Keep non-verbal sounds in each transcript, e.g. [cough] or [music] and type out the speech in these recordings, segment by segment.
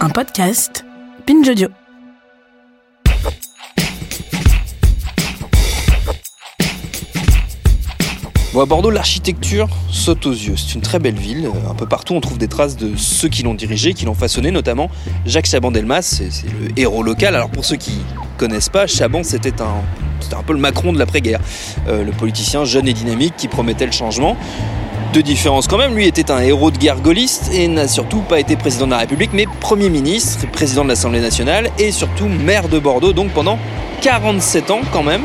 Un podcast Binge Audio. Bon, à Bordeaux, l'architecture saute aux yeux. C'est une très belle ville. Un peu partout, on trouve des traces de ceux qui l'ont dirigée, qui l'ont façonné, notamment Jacques Chaban-Delmas, c'est le héros local. Alors pour ceux qui connaissent pas, Chaban, c'était un, un peu le Macron de l'après-guerre. Euh, le politicien jeune et dynamique qui promettait le changement. Deux différences quand même, lui était un héros de guerre gaulliste et n'a surtout pas été président de la République, mais Premier ministre, président de l'Assemblée nationale et surtout maire de Bordeaux, donc pendant 47 ans quand même.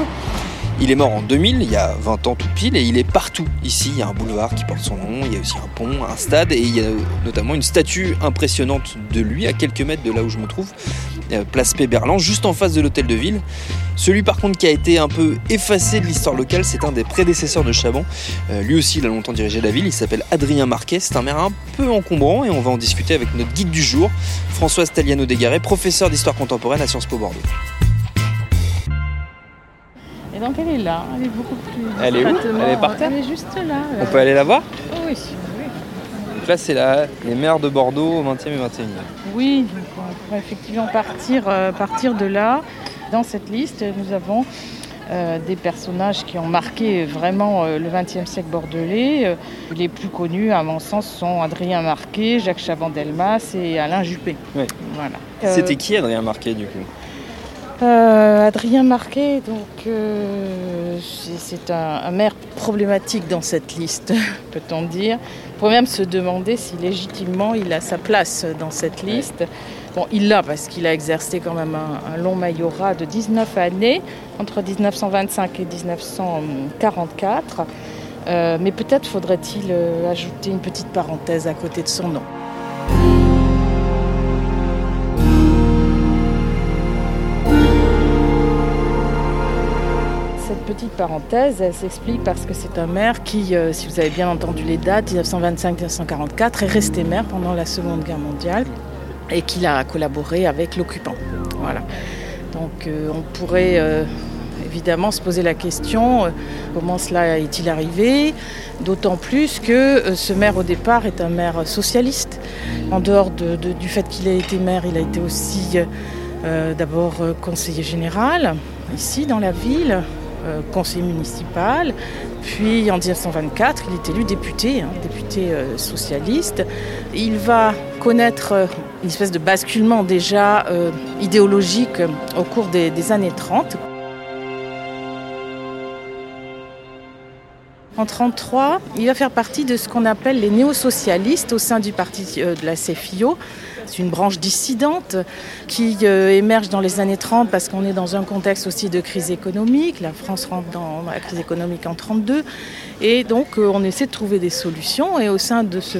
Il est mort en 2000, il y a 20 ans tout pile, et il est partout. Ici, il y a un boulevard qui porte son nom, il y a aussi un pont, un stade, et il y a notamment une statue impressionnante de lui à quelques mètres de là où je me trouve, euh, place Péberlan, juste en face de l'hôtel de ville. Celui par contre qui a été un peu effacé de l'histoire locale, c'est un des prédécesseurs de Chaban. Euh, lui aussi, il a longtemps dirigé la ville, il s'appelle Adrien Marquet, c'est un maire un peu encombrant, et on va en discuter avec notre guide du jour, Françoise Taliano-Dégaré, professeur d'histoire contemporaine à Sciences Po Bordeaux. Et donc elle est là, elle est beaucoup plus. Elle est où? Elle est par terre? Elle est juste là. là. On peut aller la voir? Oh, oui. Donc là, c'est les maires de Bordeaux au 20e et 21e. Oui, donc on pourrait effectivement partir, euh, partir de là. Dans cette liste, nous avons euh, des personnages qui ont marqué vraiment euh, le XXe siècle bordelais. Les plus connus, à mon sens, sont Adrien Marquet, Jacques Chaban-Delmas et Alain Juppé. Oui. Voilà. C'était qui Adrien Marquet du coup? Euh, Adrien Marquet, donc euh, c'est un, un maire problématique dans cette liste, [laughs] peut-on dire. On pourrait même se demander si légitimement il a sa place dans cette liste. Bon, il l'a parce qu'il a exercé quand même un, un long majorat de 19 années, entre 1925 et 1944. Euh, mais peut-être faudrait-il ajouter une petite parenthèse à côté de son nom. Petite parenthèse, elle s'explique parce que c'est un maire qui, euh, si vous avez bien entendu les dates, 1925-1944, est resté maire pendant la Seconde Guerre mondiale et qu'il a collaboré avec l'occupant. Donc euh, on pourrait euh, évidemment se poser la question comment cela est-il arrivé? D'autant plus que ce maire au départ est un maire socialiste. En dehors de- de- du fait qu'il ait été maire, il a été aussi d'abord conseiller général ici dans la ville, euh, conseiller municipal. Puis en 1924, il est élu député, hein, député euh, socialiste. Il va connaître euh, une espèce de basculement déjà idéologique au cours des, des années 30. En 1933, il va faire partie de ce qu'on appelle les néo-socialistes au sein du parti de la CFIO. C'est une branche dissidente qui euh, émerge dans les années 30 parce qu'on est dans un contexte aussi de crise économique. La France rentre dans la crise économique en 32 et donc euh, on essaie de trouver des solutions. Et au sein de ce,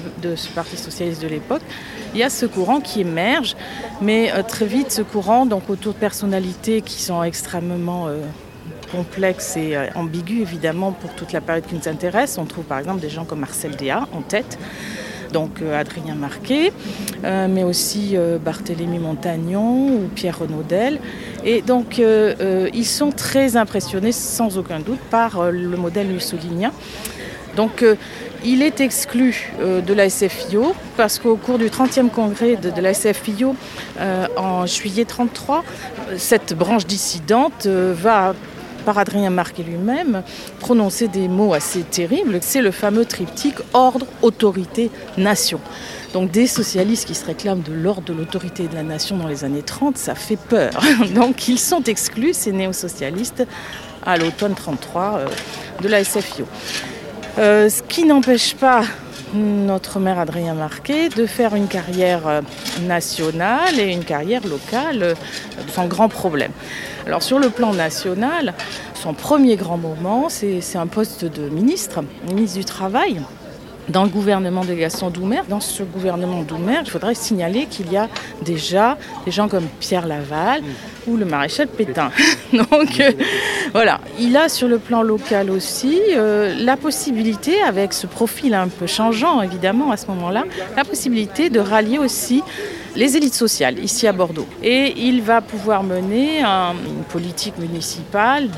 parti socialiste de l'époque, il y a ce courant qui émerge, mais euh, très vite ce courant, donc autour de personnalités qui sont extrêmement complexe et ambigu évidemment pour toute la période qui nous intéresse. On trouve par exemple des gens comme Marcel Déat en tête, donc euh, Adrien Marquet, euh, mais aussi euh, Barthélemy Montagnon ou Pierre Renaudel. Et donc ils sont très impressionnés sans aucun doute par le modèle mussolinien. Donc il est exclu de la SFIO parce qu'au cours du 30e congrès de, la SFIO en juillet 33, euh, cette branche dissidente va par Adrien Marquet lui-même, prononcer des mots assez terribles. C'est le fameux triptyque ordre, autorité, nation. Donc des socialistes qui se réclament de l'ordre de l'autorité de la nation dans les années 30, ça fait peur. [laughs] Donc ils sont exclus, ces néo-socialistes, à l'automne 33 euh, de la SFIO. Euh, ce qui n'empêche pas notre maire Adrien Marquet de faire une carrière euh, nationale et une carrière locale sans grand problème. Alors sur le plan national, son premier grand moment, c'est un poste de ministre, ministre du Travail dans le gouvernement de Gaston Doumer. Dans ce gouvernement Doumer, il faudrait signaler qu'il y a déjà des gens comme Pierre Laval ou le maréchal Pétain. [laughs] Donc euh, voilà, il a sur le plan local aussi euh, la possibilité, avec ce profil un peu changeant évidemment à ce moment-là, la possibilité de rallier aussi les élites sociales ici à Bordeaux. Et il va pouvoir mener une politique municipale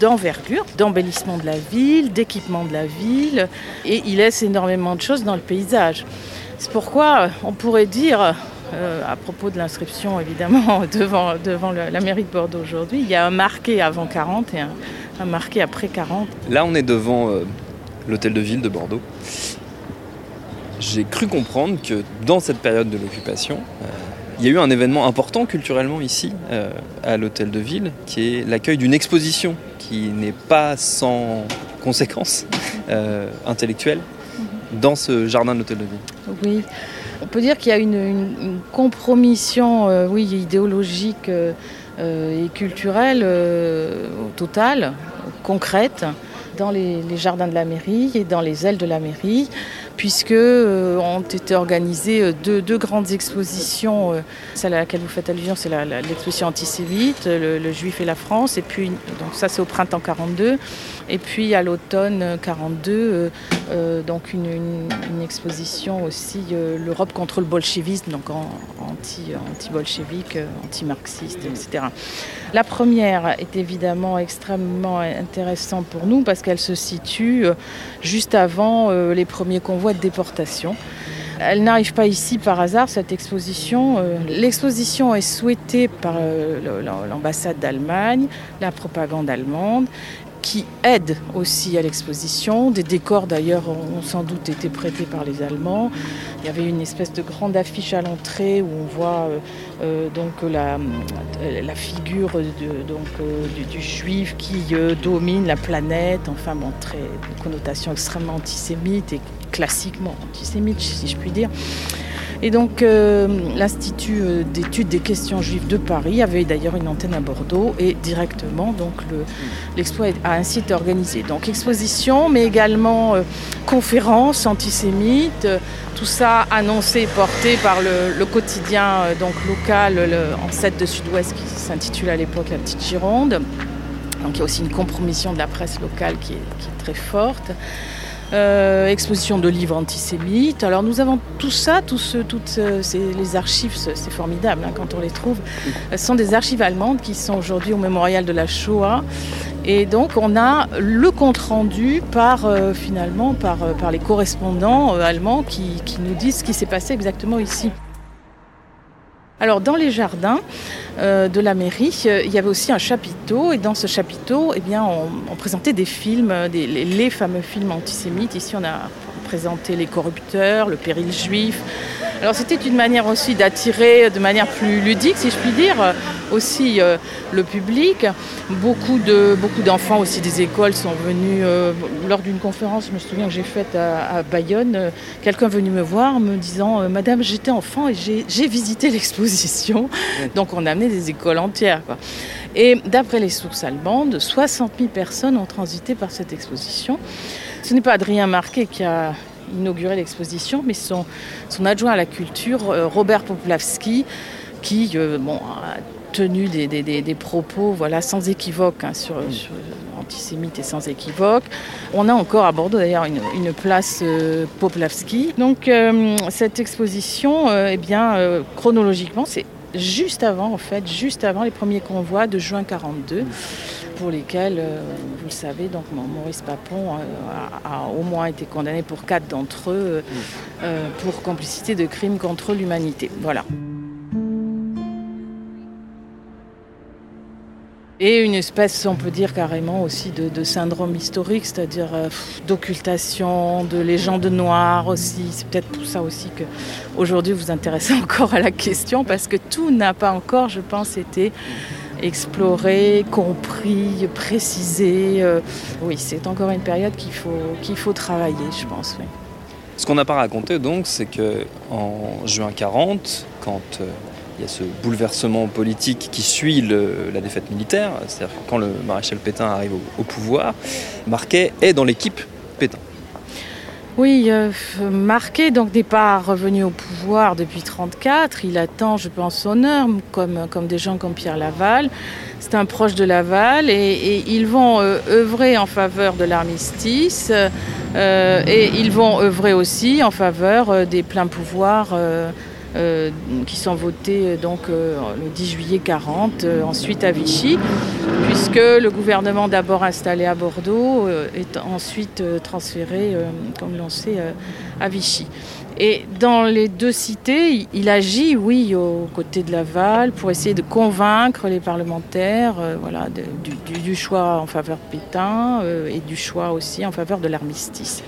d'envergure, d'embellissement de la ville, d'équipement de la ville, et il laisse énormément de choses dans le paysage. C'est pourquoi on pourrait dire, euh, à propos de l'inscription évidemment [laughs] devant, devant la mairie de Bordeaux aujourd'hui, il y a un marqué avant 40 et un, marqué après 40. Là on est devant euh, l'hôtel de ville de Bordeaux j'ai cru comprendre que dans cette période de l'occupation, euh, il y a eu un événement important culturellement ici, euh, à l'hôtel de ville, qui est l'accueil d'une exposition qui n'est pas sans conséquences euh, intellectuelles dans ce jardin de l'hôtel de ville. Oui, on peut dire qu'il y a une, compromission oui, idéologique et culturelle totale, concrète, dans les, jardins de la mairie et dans les ailes de la mairie puisque euh, ont été organisées euh, deux, grandes expositions. Euh, celle à laquelle vous faites allusion, c'est l'exposition antisémite, le, Juif et la France, et puis donc ça c'est au printemps 42, et puis à l'automne 42, donc une, exposition aussi l'Europe contre le bolchevisme, donc anti, anti-bolchevique, anti-marxiste, etc. La première est évidemment extrêmement intéressante pour nous parce qu'elle se situe juste avant les premiers convois de déportation. Elle n'arrive pas ici par hasard, cette exposition. Euh, l'exposition est souhaitée par euh, l'ambassade d'Allemagne, la propagande allemande, qui aide aussi à l'exposition. Des décors d'ailleurs ont sans doute été prêtés par les Allemands. Il y avait une espèce de grande affiche à l'entrée où on voit euh, donc la, la figure de, donc, du, juif qui domine la planète. Enfin bon, très, une connotation extrêmement antisémite et classiquement antisémite, si je puis dire. Et donc euh, l'Institut euh, d'études des questions juives de Paris avait d'ailleurs une antenne à Bordeaux et directement donc l'expo a ainsi été organisé. Donc exposition mais également euh, conférences antisémites, tout ça annoncé et porté par le, quotidien local en 7 de Sud-Ouest qui s'intitule à l'époque La Petite Gironde. Donc il y a aussi une compromission de la presse locale qui est très forte. Euh, exposition de livres antisémites. Alors nous avons tout ça, tout ce, toutes ces, les archives, c'est formidable hein, quand on les trouve. Ce sont des archives allemandes qui sont aujourd'hui au mémorial de la Shoah. Et donc on a le compte rendu par euh, finalement par, euh, les correspondants allemands qui nous disent ce qui s'est passé exactement ici. Alors dans les jardins euh, de la mairie, euh, il y avait aussi un chapiteau et dans ce chapiteau, eh bien, on, présentait des films, les, fameux films antisémites. Ici, on a présenté Les Corrupteurs, Le Péril Juif, alors c'était une manière aussi d'attirer de manière plus ludique, si je puis dire, aussi euh, le public. Beaucoup de beaucoup d'enfants aussi des écoles sont venus euh, lors d'une conférence, je me souviens que j'ai faite à, Bayonne. Euh, quelqu'un est venu me voir me disant Madame, j'étais enfant et j'ai visité l'exposition. Donc on a amené des écoles entières. Et d'après les sources allemandes, 60 000 personnes ont transité par cette exposition. Ce n'est pas Adrien Marquet qui a inauguré l'exposition, mais son, son adjoint à la culture, euh, Robert Poplavski, qui euh, bon, a tenu des, des, des, propos voilà, sans équivoque hein, sur, sur, antisémite et sans équivoque. On a encore à Bordeaux d'ailleurs une, une, place euh, Poplavski. Donc cette exposition, eh bien, chronologiquement, c'est juste avant, en fait, juste avant les premiers convois de juin 42 pour lesquels, euh, vous le savez, donc Maurice Papon euh, a, au moins été condamné pour quatre d'entre eux euh, pour complicité de crimes contre l'humanité. Voilà. Et une espèce, on peut dire carrément aussi, de, syndrome historique, c'est-à-dire d'occultation, de légende noire aussi. C'est peut-être pour ça aussi que aujourd'hui vous vous intéressez [laughs] encore à la question, parce que tout n'a pas encore, je pense, été exploré, compris, précisé. Euh, oui, c'est encore une période qu'il faut, faut travailler, je pense. Ce qu'on n'a pas raconté donc, c'est que en juin 40, quand euh, il y a ce bouleversement politique qui suit la défaite militaire, c'est-à-dire quand le maréchal Pétain arrive au pouvoir, Marquet est dans l'équipe Pétain. Oui, euh, Marquet donc n'est pas revenu au pouvoir depuis 1934. Il attend, je pense, son heure, comme, des gens comme Pierre Laval. C'est un proche de Laval et, ils vont euh, œuvrer en faveur de l'armistice euh, et ils vont œuvrer aussi en faveur des pleins pouvoirs euh, euh, qui sont votés donc euh, le 10 juillet 40, euh, ensuite à Vichy, puisque le gouvernement d'abord installé à Bordeaux euh, est ensuite euh, transféré, euh, comme l'on sait, euh, à Vichy. Et dans les deux cités, il, agit, oui, aux côtés de Laval, pour essayer de convaincre les parlementaires euh, voilà, du, choix en faveur de Pétain euh, et du choix aussi en faveur de l'armistice.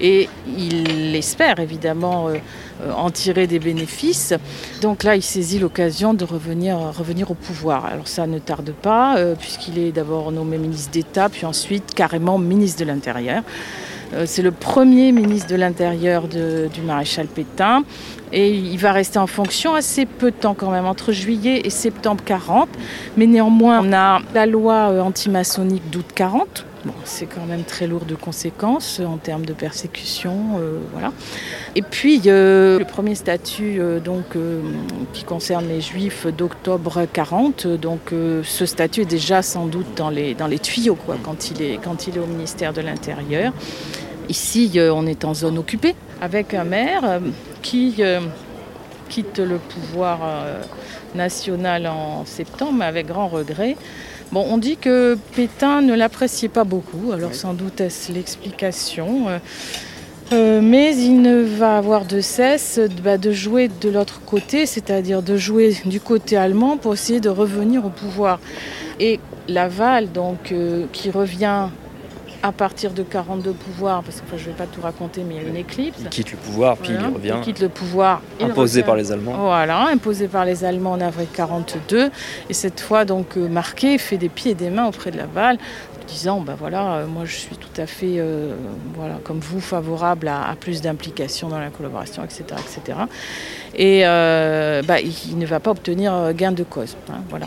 Et il espère évidemment euh, euh, en tirer des bénéfices. Donc là, il saisit l'occasion de revenir, revenir au pouvoir. Alors ça ne tarde pas, euh, puisqu'il est d'abord nommé ministre d'État, puis ensuite carrément ministre de l'Intérieur. Euh, C'est le premier ministre de l'Intérieur du maréchal Pétain. Et il va rester en fonction assez peu de temps quand même, entre juillet et septembre 40. Mais néanmoins, on a la loi euh, antimaçonnique d'août 40. C'est quand même très lourd de conséquences en termes de persécution, euh, voilà. Et puis euh, le premier statut euh, donc qui concerne les Juifs d'octobre 40, donc ce statut est déjà sans doute dans les tuyaux quand il est quand il est au ministère de l'Intérieur. Ici, on est en zone occupée avec un maire qui quitte le pouvoir national en septembre, avec grand regret. Bon, on dit que Pétain ne l'appréciait pas beaucoup, alors sans doute est-ce l'explication. Euh, euh, mais il ne va avoir de cesse bah, de jouer de l'autre côté, c'est-à-dire de jouer du côté allemand pour essayer de revenir au pouvoir. Et Laval, donc, euh, qui revient à partir de 42 pouvoirs, parce que enfin, je ne vais pas tout raconter, mais il y a une éclipse. Il quitte le pouvoir, puis Voilà. il revient, Il quitte le pouvoir. imposé revient. par les Allemands. Voilà, imposé par les Allemands en avril 42. Et cette fois, donc, euh, Marquet fait des pieds et des mains auprès de Laval, disant, ben voilà, euh, moi je suis tout à fait, euh, voilà, comme vous, favorable à, à plus d'implication dans la collaboration, etc. etc. Et euh, bah, il, il ne va pas obtenir euh, gain de cause. hein, voilà.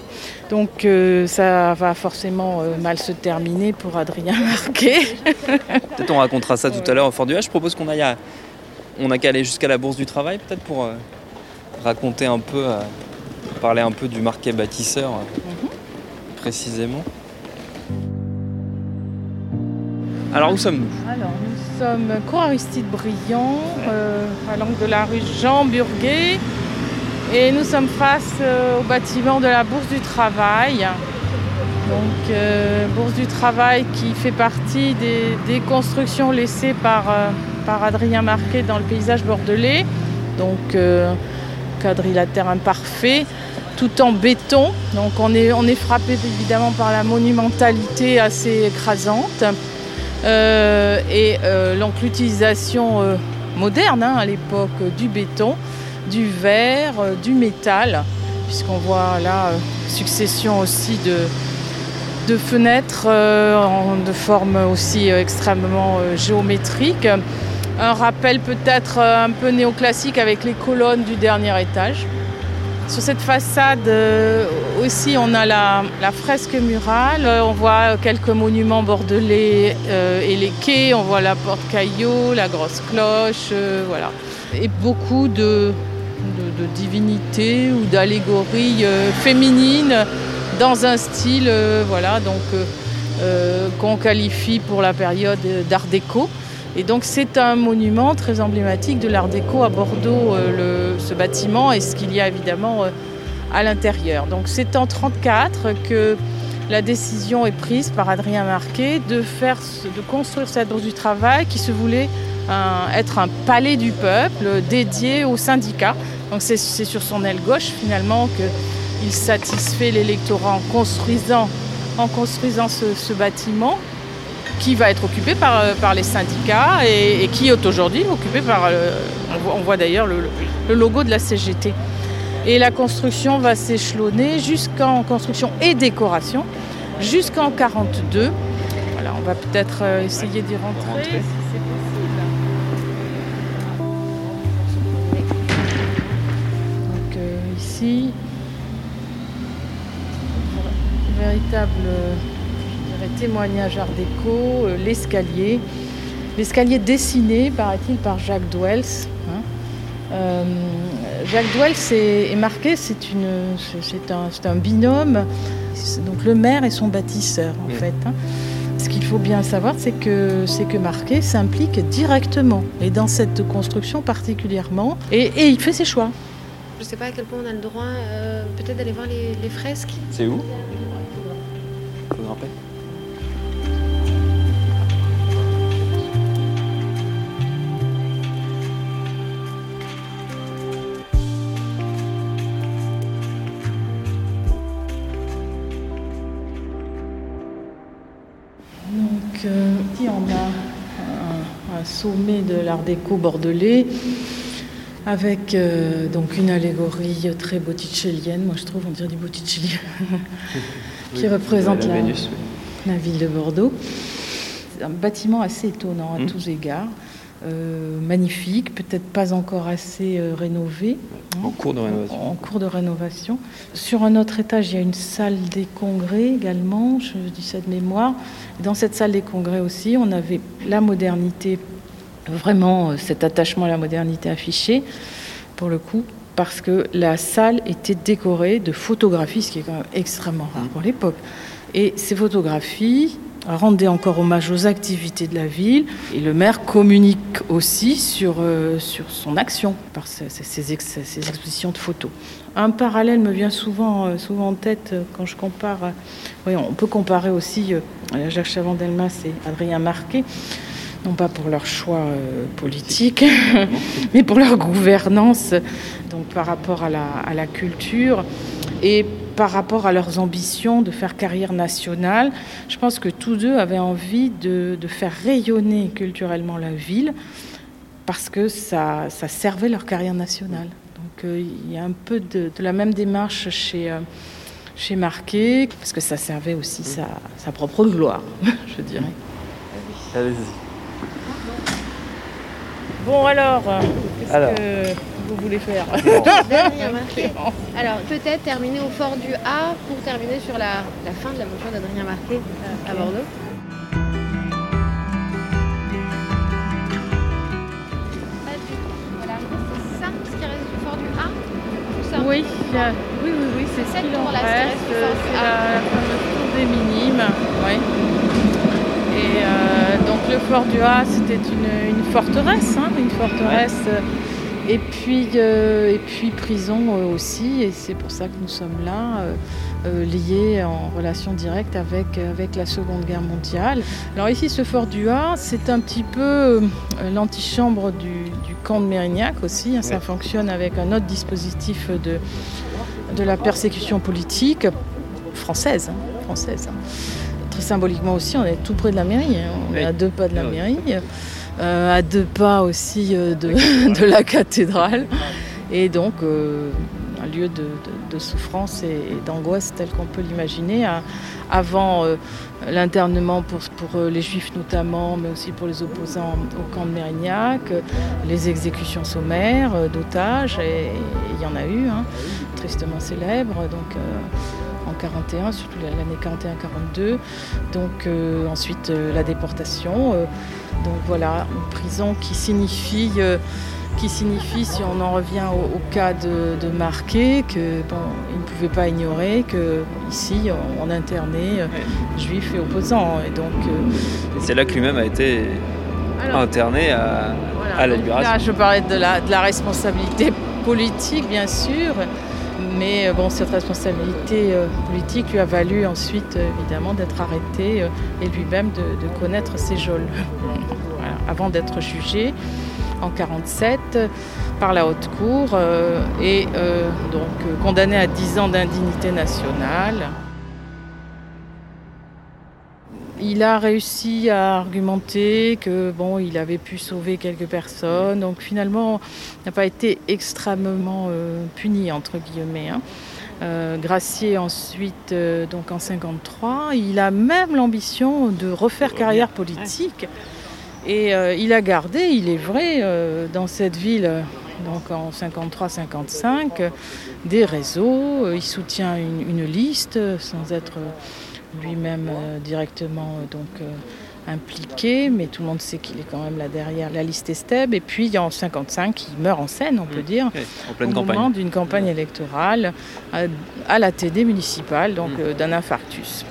Donc euh, ça va forcément mal se terminer pour Adrien [laughs] Marquet. Peut-être on racontera ça tout à l'heure au Fort du H. Je propose qu'on aille à... On a qu'à aller jusqu'à la Bourse du Travail, peut-être pour raconter un peu, parler un peu du marquet bâtisseur, euh, précisément. Alors où sommes-nous Alors, nous sommes cours Aristide Briand, euh, à l'angle de la rue Jean Burguet. Et nous sommes face euh, au bâtiment de la Bourse du Travail. Donc, euh, Bourse du Travail qui fait partie des, constructions laissées par, par Adrien Marquet dans le paysage bordelais. Donc, quadrilatère imparfait, tout en béton. Donc, on est, on est frappé évidemment par la monumentalité assez écrasante. Euh, et euh, donc l'utilisation euh, moderne hein, à l'époque euh, du béton, du verre, euh, du métal, puisqu'on voit là euh, succession aussi de, fenêtres euh, en- de forme aussi euh, extrêmement euh, géométrique. Un rappel peut-être euh, un peu néoclassique avec les colonnes du dernier étage. Sur cette façade euh, aussi, on a la, fresque murale, Euh, on voit quelques monuments bordelais euh, et les quais, on voit la porte Caillot, la grosse cloche, voilà. Et beaucoup de, divinités ou d'allégories féminines dans un style, voilà, donc qu'on qualifie pour la période d'art déco. Et donc c'est un monument très emblématique de l'art déco à Bordeaux, euh, ce bâtiment, et ce qu'il y a évidemment euh, à l'intérieur. Donc c'est en 1934 que la décision est prise par Adrien Marquet de, construire cette bourse du travail qui se voulait être un palais du peuple dédié aux syndicats. Donc c'est sur son aile gauche finalement qu'il satisfait l'électorat en construisant, ce bâtiment qui va être occupé par, euh, par les syndicats et, et qui est aujourd'hui occupé par, euh, on voit, d'ailleurs le, le logo de la CGT. Et la construction va s'échelonner jusqu'en construction et décoration jusqu'en 42. Voilà, on va peut-être euh, essayer d'y rentrer. Donc euh, ici. Véritable témoignage art déco, euh, l'escalier. L'escalier dessiné, paraît-il, par Jacques Dwells. hein. Euh, Jacques Dwells est, est marqué, c'est une- c'est- c'est un, c'est un binôme. Donc le maire et son bâtisseur, en fait. hein. Ce qu'il faut bien savoir, c'est que, c'est que Marquet s'implique directement, et dans cette construction particulièrement, et, et il fait ses choix. Je sais pas à quel point on a le droit euh, peut-être d'aller voir les, les fresques. C'est où? Sommet de l'art déco bordelais avec euh, donc une allégorie très botticellienne, moi je trouve, on dirait du Botticelli, [laughs] qui représente la la, Vénus, oui. la ville de Bordeaux. Un bâtiment assez étonnant à Mm. tous égards, euh, magnifique, peut-être pas encore assez euh, rénové. hein, En cours de rénovation. en cours de rénovation. Sur un autre étage, il y a une salle des congrès également, je dis ça de mémoire. Dans cette salle des congrès aussi, on avait la modernité, vraiment euh, cet attachement à la modernité affiché, pour le coup, parce que la salle était décorée de photographies, ce qui est quand même extrêmement rare pour l'époque. Et ces photographies rendaient encore hommage aux activités de la ville. Et le maire communique aussi sur, euh, sur son action par ex- ces expositions de photos. Un parallèle me vient souvent, euh, souvent en tête quand je compare. oui, on peut comparer aussi Jacques Chaban-Delmas et Adrien Marquet non pas pour leur choix euh, politique, [laughs] mais pour leur gouvernance, donc par rapport à la, à la culture et par rapport à leurs ambitions de faire carrière nationale. Je pense que tous deux avaient envie de, de faire rayonner culturellement la ville parce que ça, ça servait leur carrière nationale. Donc euh, il y a un peu de, la même démarche chez, euh, chez Marquet, parce que ça servait aussi sa, sa propre gloire, [laughs] je dirais. Allez-y. Bon alors, euh, qu'est-ce Alors. que vous voulez faire. [laughs] Alors peut-être terminer au fort du A pour terminer sur la, la fin de l'aventure d'Adrien Marquet à Bordeaux. Voilà, c'est ça ce qui reste du fort du A Tout ça Oui, a- oui, oui, oui, c'est ce Cette qu'il en qui reste. reste du fort du C'est A. la fameuse tour des Minimes. oui. Et euh, donc le fort du A, c'était une, une forteresse, hein, une forteresse. Et puis, euh, et puis prison euh, aussi, et c'est pour ça que nous sommes là, euh, liés en relation directe avec, avec la Seconde Guerre mondiale. Alors ici, ce fort du A, c'est un petit peu l'antichambre du, du camp de Mérignac aussi. hein. ça Ouais. fonctionne avec un autre dispositif de, de la persécution politique française. hein, française hein. Très symboliquement aussi, on est tout près de la mairie. hein. On est à deux pas de la mairie. euh, à deux pas aussi euh, de, [laughs] de la cathédrale. Et donc, euh, un lieu de, de- de souffrance et, et d'angoisse tel qu'on peut l'imaginer. Avant euh, l'internement pour, pour les juifs notamment, mais aussi pour les opposants au camp de Mérignac, les exécutions sommaires d'otages, et il y en a eu, hein, tristement célèbres. Donc, 41, surtout l'année 41-42. Donc euh, ensuite euh, la déportation. euh, donc voilà, une prison qui signifie, euh, qui signifie, si on en revient au, au cas de, de Marquet, que bon, il ne pouvait pas ignorer que ici on, on internait euh, juifs et opposants. Et donc euh, c'est là que lui-même a été alors, interné à, voilà, à la libération. Là, je parlais de la, de la responsabilité politique, bien sûr, mais euh, bon, cette responsabilité euh, politique lui a valu ensuite, euh, évidemment, d'être arrêté et lui-même de, connaître ses geôles. [laughs] Avant d'être jugé en 47 euh, par la haute cour et donc condamné à 10 ans d'indignité nationale. Il a réussi à argumenter que bon, il avait pu sauver quelques personnes, donc finalement, il n'a pas été extrêmement euh, puni entre guillemets. hein. Euh, gracié ensuite, euh, donc en 53, il a même l'ambition de refaire carrière politique. Et euh, il a gardé, il est vrai, dans cette ville donc en 53-55, des réseaux. Il soutient une, liste sans être lui-même directement donc, impliqué, mais tout le monde sait qu'il est quand même là derrière la liste Esteb. Et puis en 55, il meurt en scène, on peut mmh. dire, en pleine au campagne. moment d'une campagne électorale à, la TD municipale, donc mmh. d'un infarctus.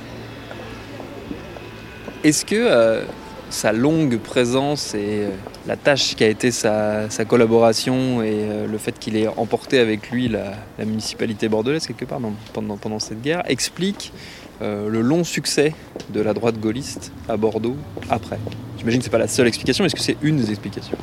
Est-ce que euh, sa longue présence et euh, la tâche qui a été sa, collaboration et euh, le fait qu'il ait emporté avec lui la, municipalité bordelaise quelque part pendant, pendant cette guerre explique le long succès de la droite gaulliste à Bordeaux après. J'imagine que ce n'est pas la seule explication, mais est-ce que c'est une des explications?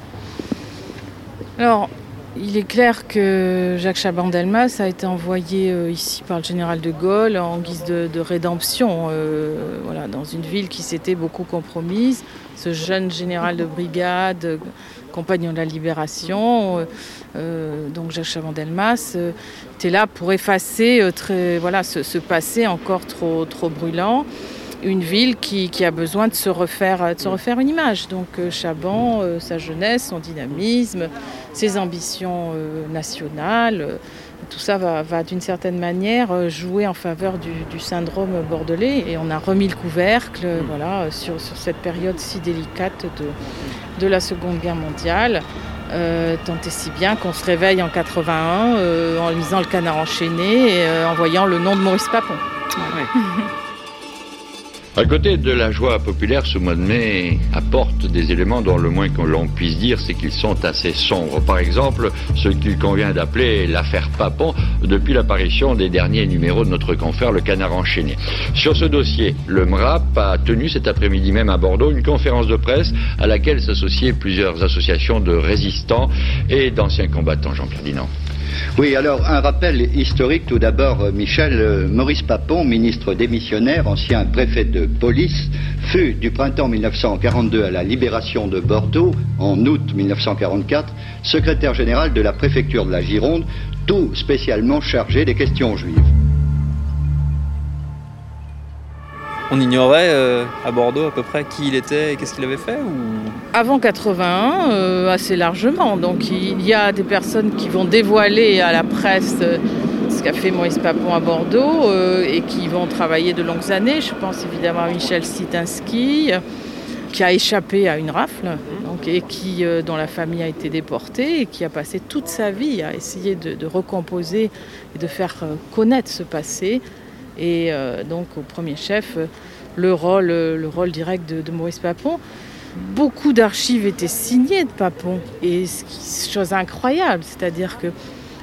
Il est clair que Jacques Chaban-Delmas a été envoyé euh, ici par le général de Gaulle en guise de, rédemption, euh, voilà, dans une ville qui s'était beaucoup compromise. Ce jeune général de brigade, compagnon de la libération, euh, donc Jacques Chaban-Delmas, était là pour effacer très, voilà, ce, passé encore trop, trop brûlant une ville qui, a besoin de se refaire, de se refaire une image. Donc Chaban, sa jeunesse, son dynamisme, ses ambitions euh, nationales. Euh, tout ça va, d'une certaine manière euh, jouer en faveur du, syndrome bordelais et on a remis le couvercle voilà, sur, cette période si délicate de, la Seconde Guerre mondiale. tant et si bien qu'on se réveille en 81 en lisant Le Canard enchaîné et en voyant le nom de Maurice Papon. [laughs] À côté de la joie populaire, ce mois de mai apporte des éléments dont le moins que l'on puisse dire, c'est qu'ils sont assez sombres. Par exemple, ce qu'il convient d'appeler l'affaire Papon depuis l'apparition des derniers numéros de notre confrère Le Canard enchaîné. Sur ce dossier, le MRAP a tenu cet après-midi même à Bordeaux une conférence de presse à laquelle s'associaient plusieurs associations de résistants et d'anciens combattants, Jean Ferdinand. Oui, alors un rappel historique tout d'abord, euh, Michel. Euh, Maurice Papon, ministre démissionnaire, ancien préfet de police, fut du printemps 1942 à la libération de Bordeaux, en août 1944, secrétaire général de la préfecture de la Gironde, tout spécialement chargé des questions juives. On ignorait euh, à Bordeaux à peu près qui il était et qu'est-ce qu'il avait fait. Avant 81, euh, assez largement. Donc il y a des personnes qui vont dévoiler à la presse euh, ce qu'a fait Maurice Papon à Bordeaux et qui vont travailler de longues années. Je pense évidemment à Michel Sitinski qui a échappé à une rafle et qui, dont la famille a été déportée et qui a passé toute sa vie à essayer de, recomposer et de faire connaître ce passé et euh, donc au premier chef le rôle, le rôle direct de, Maurice Papon. Beaucoup d'archives étaient signées de Papon et chose incroyable, c'est-à-dire que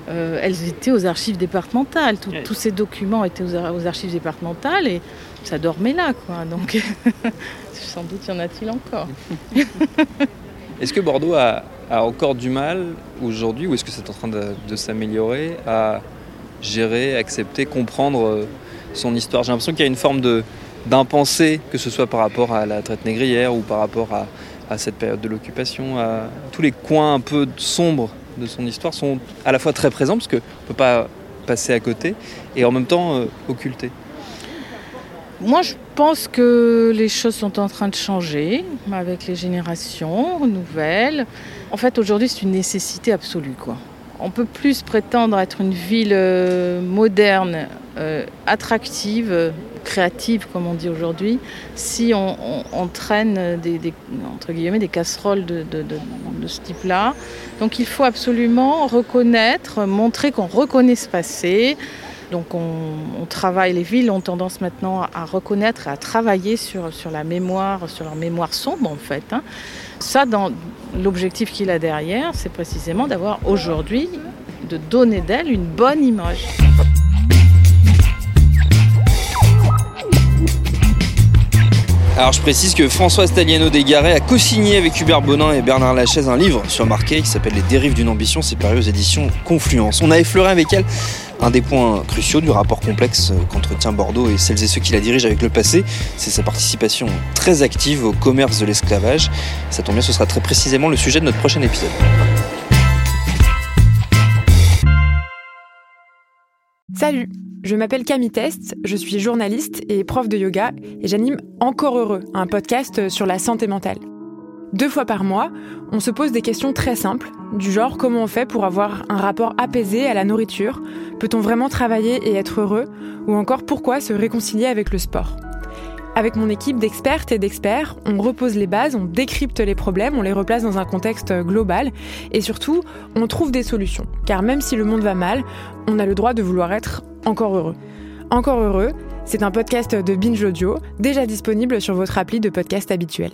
euh, elles étaient aux archives départementales. Tous ces documents étaient aux, archives départementales et ça dormait là, quoi. Donc, [laughs] sans doute y en a-t-il encore. [laughs] est-ce que Bordeaux a, encore du mal aujourd'hui, ou est-ce que c'est en train de, de s'améliorer, à gérer, accepter, comprendre euh, son histoire? J'ai l'impression qu'il y a une forme de d'impensé, que ce soit par rapport à la traite négrière ou par rapport à, cette période de l'occupation. Tous les coins un peu sombres de son histoire sont à la fois très présents, parce qu'on ne peut pas passer à côté, et en même temps euh, occultés. Moi, je pense que les choses sont en train de changer avec les générations nouvelles. En fait, aujourd'hui, c'est une nécessité absolue. On peut plus prétendre être une ville euh, moderne, euh, attractive, créative, comme on dit aujourd'hui, si on, traîne des, entre guillemets, des casseroles de, ce type-là. Donc il faut absolument reconnaître, montrer qu'on reconnaît ce passé. Donc on, travaille, les villes ont tendance maintenant à, reconnaître et à travailler sur, sur la mémoire, sur leur mémoire sombre en fait. Hein. Ça, dans l'objectif qu'il a derrière, c'est précisément d'avoir aujourd'hui, de donner d'elle une bonne image. Alors je précise que François Staliano Desgaret a co-signé avec Hubert Bonin et Bernard Lachaise un livre sur Marquet qui s'appelle Les dérives d'une ambition, c'est paru aux éditions Confluence. On a effleuré avec elle un des points cruciaux du rapport complexe qu'entretient Bordeaux et celles et ceux qui la dirigent avec le passé, c'est sa participation très active au commerce de l'esclavage. Ça tombe bien, ce sera très précisément le sujet de notre prochain épisode. Salut, je m'appelle Camille Test, je suis journaliste et prof de yoga et j'anime Encore Heureux, un podcast sur la santé mentale. Deux fois par mois, on se pose des questions très simples, du genre comment on fait pour avoir un rapport apaisé à la nourriture, peut-on vraiment travailler et être heureux, ou encore pourquoi se réconcilier avec le sport. Avec mon équipe d'expertes et d'experts, on repose les bases, on décrypte les problèmes, on les replace dans un contexte global et surtout, on trouve des solutions. Car même si le monde va mal, on a le droit de vouloir être encore heureux. Encore heureux, c'est un podcast de Binge Audio, déjà disponible sur votre appli de podcast habituel.